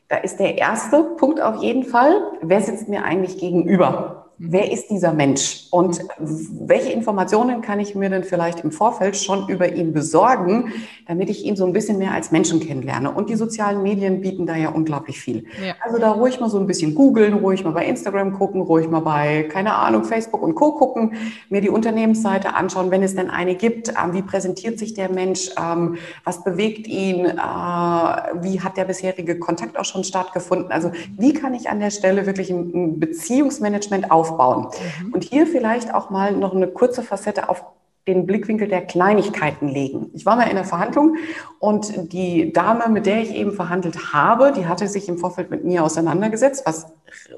da ist der erste Punkt auf jeden Fall, wer sitzt mir eigentlich gegenüber? Wer ist dieser Mensch und welche Informationen kann ich mir denn vielleicht im Vorfeld schon über ihn besorgen, damit ich ihn so ein bisschen mehr als Menschen kennenlerne. Und die sozialen Medien bieten da ja unglaublich viel. Ja. Also da ruhig mal so ein bisschen googeln, ruhig mal bei Instagram gucken, ruhig mal bei, keine Ahnung, Facebook und Co. gucken, mir die Unternehmensseite anschauen, wenn es denn eine gibt. Ähm, wie präsentiert sich der Mensch? Ähm, was bewegt ihn? Äh, wie hat der bisherige Kontakt auch schon stattgefunden? Also wie kann ich an der Stelle wirklich ein Beziehungsmanagement aufbauen? Aufbauen. Mhm. Und hier vielleicht auch mal noch eine kurze Facette auf den Blickwinkel der Kleinigkeiten legen. Ich war mal in der Verhandlung und die Dame, mit der ich eben verhandelt habe, die hatte sich im Vorfeld mit mir auseinandergesetzt, was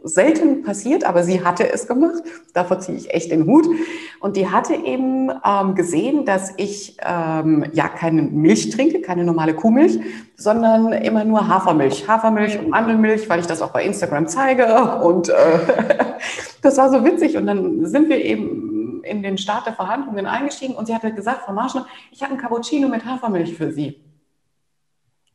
selten passiert, aber sie hatte es gemacht. Davor ziehe ich echt den Hut. Und die hatte eben ähm, gesehen, dass ich ähm, ja keine Milch trinke, keine normale Kuhmilch, sondern immer nur Hafermilch. Hafermilch und Mandelmilch, weil ich das auch bei Instagram zeige. Und äh, das war so witzig. Und dann sind wir eben in den Start der Verhandlungen eingestiegen und sie hatte gesagt, Frau Marschner, ich habe ein Cappuccino mit Hafermilch für Sie.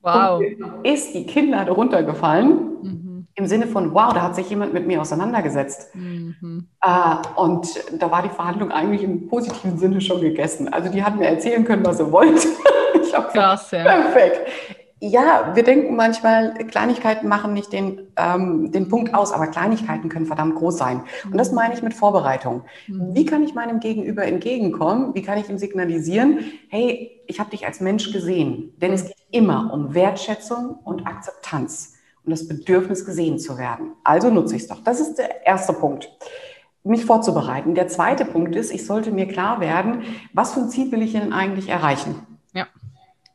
Wow. Und ist die Kinder darunter gefallen mhm. im Sinne von, wow, da hat sich jemand mit mir auseinandergesetzt. Mhm. Äh, und da war die Verhandlung eigentlich im positiven Sinne schon gegessen. Also die hat mir erzählen können, was sie wollte. ich habe ja. perfekt ja, wir denken manchmal, Kleinigkeiten machen nicht den, ähm, den Punkt aus, aber Kleinigkeiten können verdammt groß sein. Und das meine ich mit Vorbereitung. Mhm. Wie kann ich meinem Gegenüber entgegenkommen? Wie kann ich ihm signalisieren, hey, ich habe dich als Mensch gesehen? Denn es geht immer um Wertschätzung und Akzeptanz und das Bedürfnis gesehen zu werden. Also nutze ich es doch. Das ist der erste Punkt. mich vorzubereiten. Der zweite Punkt ist, ich sollte mir klar werden, was für ein Ziel will ich denn eigentlich erreichen? Ja.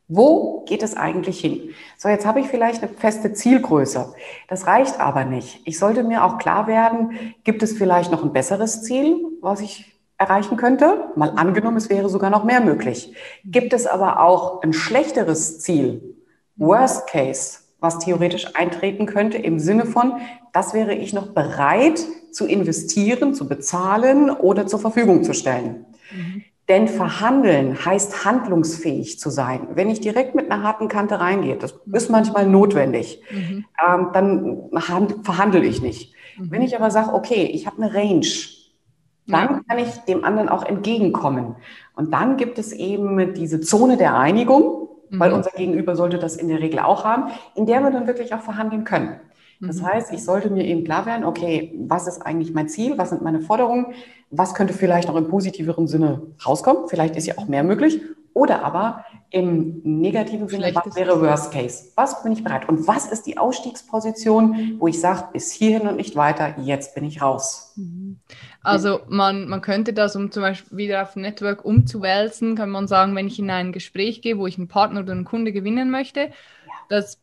Wo geht es eigentlich hin? So, jetzt habe ich vielleicht eine feste Zielgröße. Das reicht aber nicht. Ich sollte mir auch klar werden, gibt es vielleicht noch ein besseres Ziel, was ich erreichen könnte? Mal angenommen, es wäre sogar noch mehr möglich. Gibt es aber auch ein schlechteres Ziel? Worst Case, was theoretisch eintreten könnte im Sinne von, das wäre ich noch bereit zu investieren, zu bezahlen oder zur Verfügung zu stellen. Mhm. Denn verhandeln heißt handlungsfähig zu sein. Wenn ich direkt mit einer harten Kante reingehe, das ist manchmal notwendig, mhm. ähm, dann verhandle ich nicht. Mhm. Wenn ich aber sage, okay, ich habe eine Range, dann ja. kann ich dem anderen auch entgegenkommen. Und dann gibt es eben diese Zone der Einigung, mhm. weil unser Gegenüber sollte das in der Regel auch haben, in der wir dann wirklich auch verhandeln können. Das mhm. heißt, ich sollte mir eben klar werden, okay, was ist eigentlich mein Ziel, was sind meine Forderungen, was könnte vielleicht auch im positiveren Sinne rauskommen, vielleicht ist ja auch mehr möglich, oder aber im negativen Sinne, was wäre Worst Case, was bin ich bereit und was ist die Ausstiegsposition, wo ich sage, bis hierhin und nicht weiter, jetzt bin ich raus. Mhm. Also man, man könnte das, um zum Beispiel wieder auf Network umzuwälzen, kann man sagen, wenn ich in ein Gespräch gehe, wo ich einen Partner oder einen Kunde gewinnen möchte, ja. das,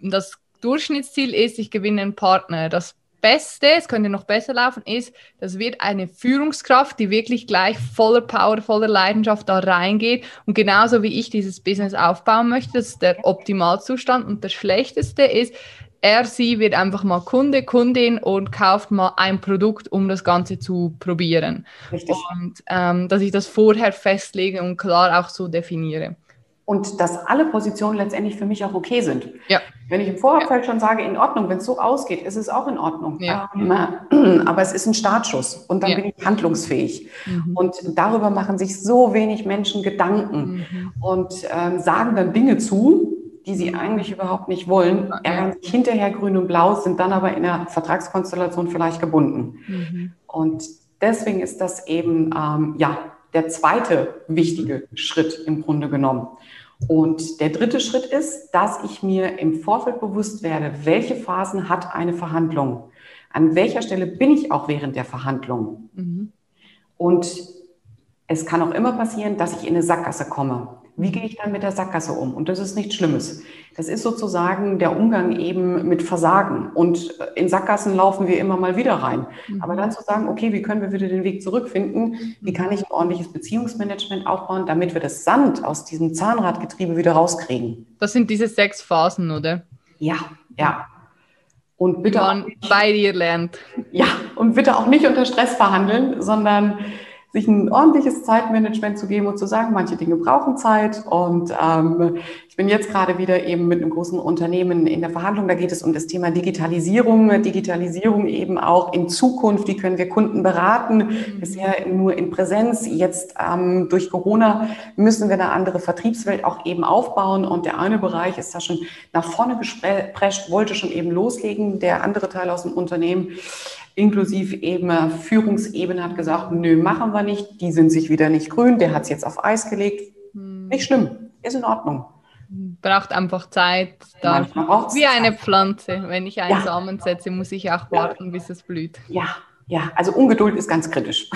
das Durchschnittsziel ist, ich gewinne einen Partner. Das Beste, es könnte noch besser laufen, ist, das wird eine Führungskraft, die wirklich gleich voller Power, voller Leidenschaft da reingeht und genauso wie ich dieses Business aufbauen möchte, das ist der Optimalzustand und das Schlechteste ist, er, sie wird einfach mal Kunde, Kundin und kauft mal ein Produkt, um das Ganze zu probieren. Richtig. Und ähm, dass ich das vorher festlege und klar auch so definiere und dass alle Positionen letztendlich für mich auch okay sind. Ja. Wenn ich im Vorfeld ja. schon sage, in Ordnung, wenn es so ausgeht, ist es auch in Ordnung. Ja. Ähm, aber es ist ein Startschuss und dann bin ich handlungsfähig. Mhm. Und darüber machen sich so wenig Menschen Gedanken mhm. und ähm, sagen dann Dinge zu, die sie eigentlich überhaupt nicht wollen, ärgern sich hinterher grün und blau, sind dann aber in der Vertragskonstellation vielleicht gebunden. Mhm. Und deswegen ist das eben, ähm, ja, der zweite wichtige Schritt im Grunde genommen. Und der dritte Schritt ist, dass ich mir im Vorfeld bewusst werde, welche Phasen hat eine Verhandlung? An welcher Stelle bin ich auch während der Verhandlung? Mhm. Und es kann auch immer passieren, dass ich in eine Sackgasse komme. Wie gehe ich dann mit der Sackgasse um? Und das ist nichts Schlimmes. Das ist sozusagen der Umgang eben mit Versagen. Und in Sackgassen laufen wir immer mal wieder rein. Mhm. Aber dann zu sagen, okay, wie können wir wieder den Weg zurückfinden? Wie kann ich ein ordentliches Beziehungsmanagement aufbauen, damit wir das Sand aus diesem Zahnradgetriebe wieder rauskriegen? Das sind diese sechs Phasen, oder? Ja, ja. Und bitte. Man bei dir lernt. Ja, und bitte auch nicht unter Stress verhandeln, sondern sich ein ordentliches Zeitmanagement zu geben und zu sagen, manche Dinge brauchen Zeit. Und ähm, ich bin jetzt gerade wieder eben mit einem großen Unternehmen in der Verhandlung. Da geht es um das Thema Digitalisierung. Digitalisierung eben auch in Zukunft. Wie können wir Kunden beraten? Mhm. Bisher nur in Präsenz. Jetzt ähm, durch Corona müssen wir eine andere Vertriebswelt auch eben aufbauen. Und der eine Bereich ist da schon nach vorne geprescht, wollte schon eben loslegen. Der andere Teil aus dem Unternehmen inklusive eben Führungsebene hat gesagt, nö, machen wir nicht, die sind sich wieder nicht grün, der hat es jetzt auf Eis gelegt. Hm. Nicht schlimm, ist in Ordnung. Braucht einfach Zeit. Da, wie Zeit. eine Pflanze. Wenn ich einen ja. Samen setze, muss ich auch warten, ja. bis es blüht. Ja, ja, also Ungeduld ist ganz kritisch.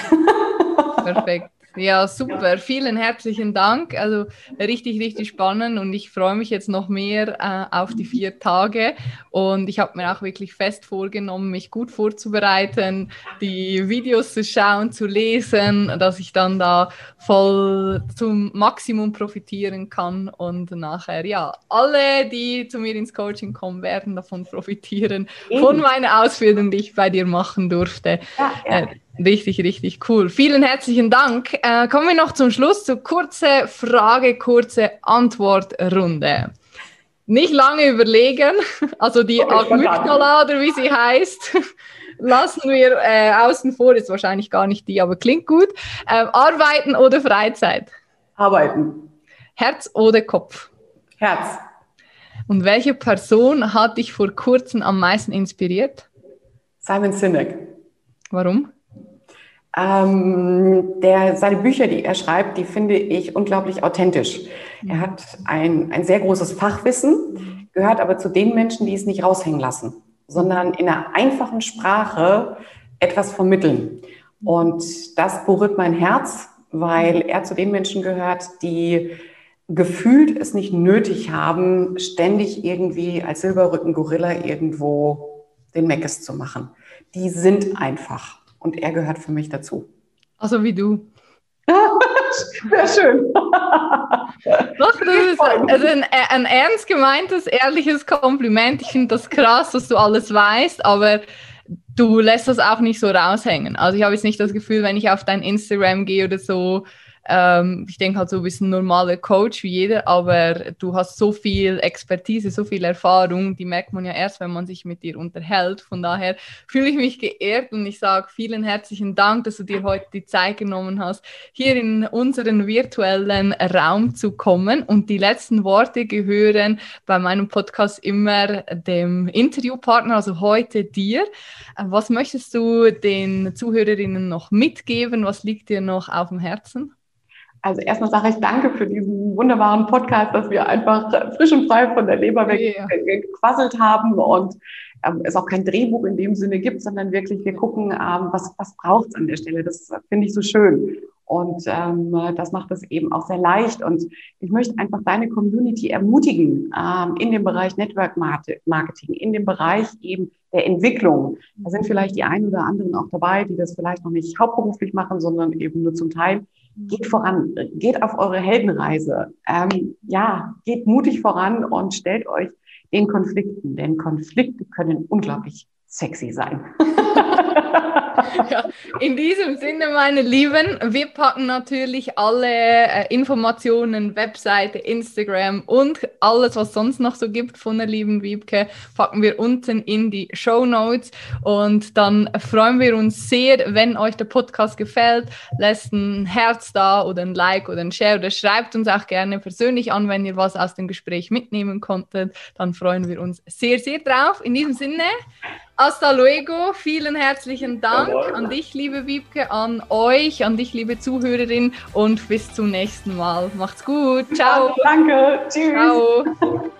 Perfekt. Ja, super. Vielen herzlichen Dank. Also richtig, richtig spannend und ich freue mich jetzt noch mehr äh, auf die vier Tage. Und ich habe mir auch wirklich fest vorgenommen, mich gut vorzubereiten, die Videos zu schauen, zu lesen, dass ich dann da voll zum Maximum profitieren kann. Und nachher, ja, alle, die zu mir ins Coaching kommen, werden davon profitieren, von meiner Ausbildung, die ich bei dir machen durfte. Ja, ja. Äh, Richtig, richtig cool. Vielen herzlichen Dank. Äh, kommen wir noch zum Schluss zur kurze Frage, kurze Antwortrunde. Nicht lange überlegen, also die oh, Amygdala oder wie sie heißt, lassen wir äh, außen vor, ist wahrscheinlich gar nicht die, aber klingt gut. Äh, arbeiten oder Freizeit? Arbeiten. Herz oder Kopf? Herz. Und welche Person hat dich vor kurzem am meisten inspiriert? Simon Sinek. Warum? Ähm, der, seine Bücher, die er schreibt, die finde ich unglaublich authentisch. Er hat ein, ein sehr großes Fachwissen, gehört aber zu den Menschen, die es nicht raushängen lassen, sondern in einer einfachen Sprache etwas vermitteln. Und das berührt mein Herz, weil er zu den Menschen gehört, die gefühlt es nicht nötig haben, ständig irgendwie als Silberrücken-Gorilla irgendwo den Meckes zu machen. Die sind einfach. Und er gehört für mich dazu. Also wie du. Sehr schön. Doch, das ist also ein, ein ernst gemeintes, ehrliches Kompliment. Ich finde das krass, dass du alles weißt, aber du lässt das auch nicht so raushängen. Also ich habe jetzt nicht das Gefühl, wenn ich auf dein Instagram gehe oder so, ähm, ich denke halt so, ein bisschen normaler Coach wie jeder, aber du hast so viel Expertise, so viel Erfahrung, die merkt man ja erst, wenn man sich mit dir unterhält. Von daher fühle ich mich geehrt und ich sage vielen herzlichen Dank, dass du dir heute die Zeit genommen hast, hier in unseren virtuellen Raum zu kommen. Und die letzten Worte gehören bei meinem Podcast immer dem Interviewpartner, also heute dir. Was möchtest du den Zuhörerinnen noch mitgeben? Was liegt dir noch auf dem Herzen? Also erstmal sage ich danke für diesen wunderbaren Podcast, dass wir einfach frisch und frei von der Leber weg yeah. gequasselt haben und ähm, es auch kein Drehbuch in dem Sinne gibt, sondern wirklich wir gucken, ähm, was, was braucht es an der Stelle. Das finde ich so schön. Und ähm, das macht es eben auch sehr leicht. Und ich möchte einfach deine Community ermutigen ähm, in dem Bereich Network Marketing, in dem Bereich eben der Entwicklung. Da sind vielleicht die einen oder anderen auch dabei, die das vielleicht noch nicht hauptberuflich machen, sondern eben nur zum Teil geht voran, geht auf eure Heldenreise. Ähm, ja, geht mutig voran und stellt euch den Konflikten, denn Konflikte können unglaublich sexy sein. ja, in diesem Sinne, meine Lieben, wir packen natürlich alle äh, Informationen, Webseite, Instagram und alles, was sonst noch so gibt von der lieben Wiebke, packen wir unten in die Show Notes. Und dann freuen wir uns sehr, wenn euch der Podcast gefällt. Lasst ein Herz da oder ein Like oder ein Share oder schreibt uns auch gerne persönlich an, wenn ihr was aus dem Gespräch mitnehmen konntet. Dann freuen wir uns sehr, sehr drauf. In diesem Sinne, hasta luego, vielen herzlichen Dank an dich, liebe Wiebke, an euch, an dich, liebe Zuhörerin und bis zum nächsten Mal. Macht's gut. Ciao. Danke. Tschüss. Ciao.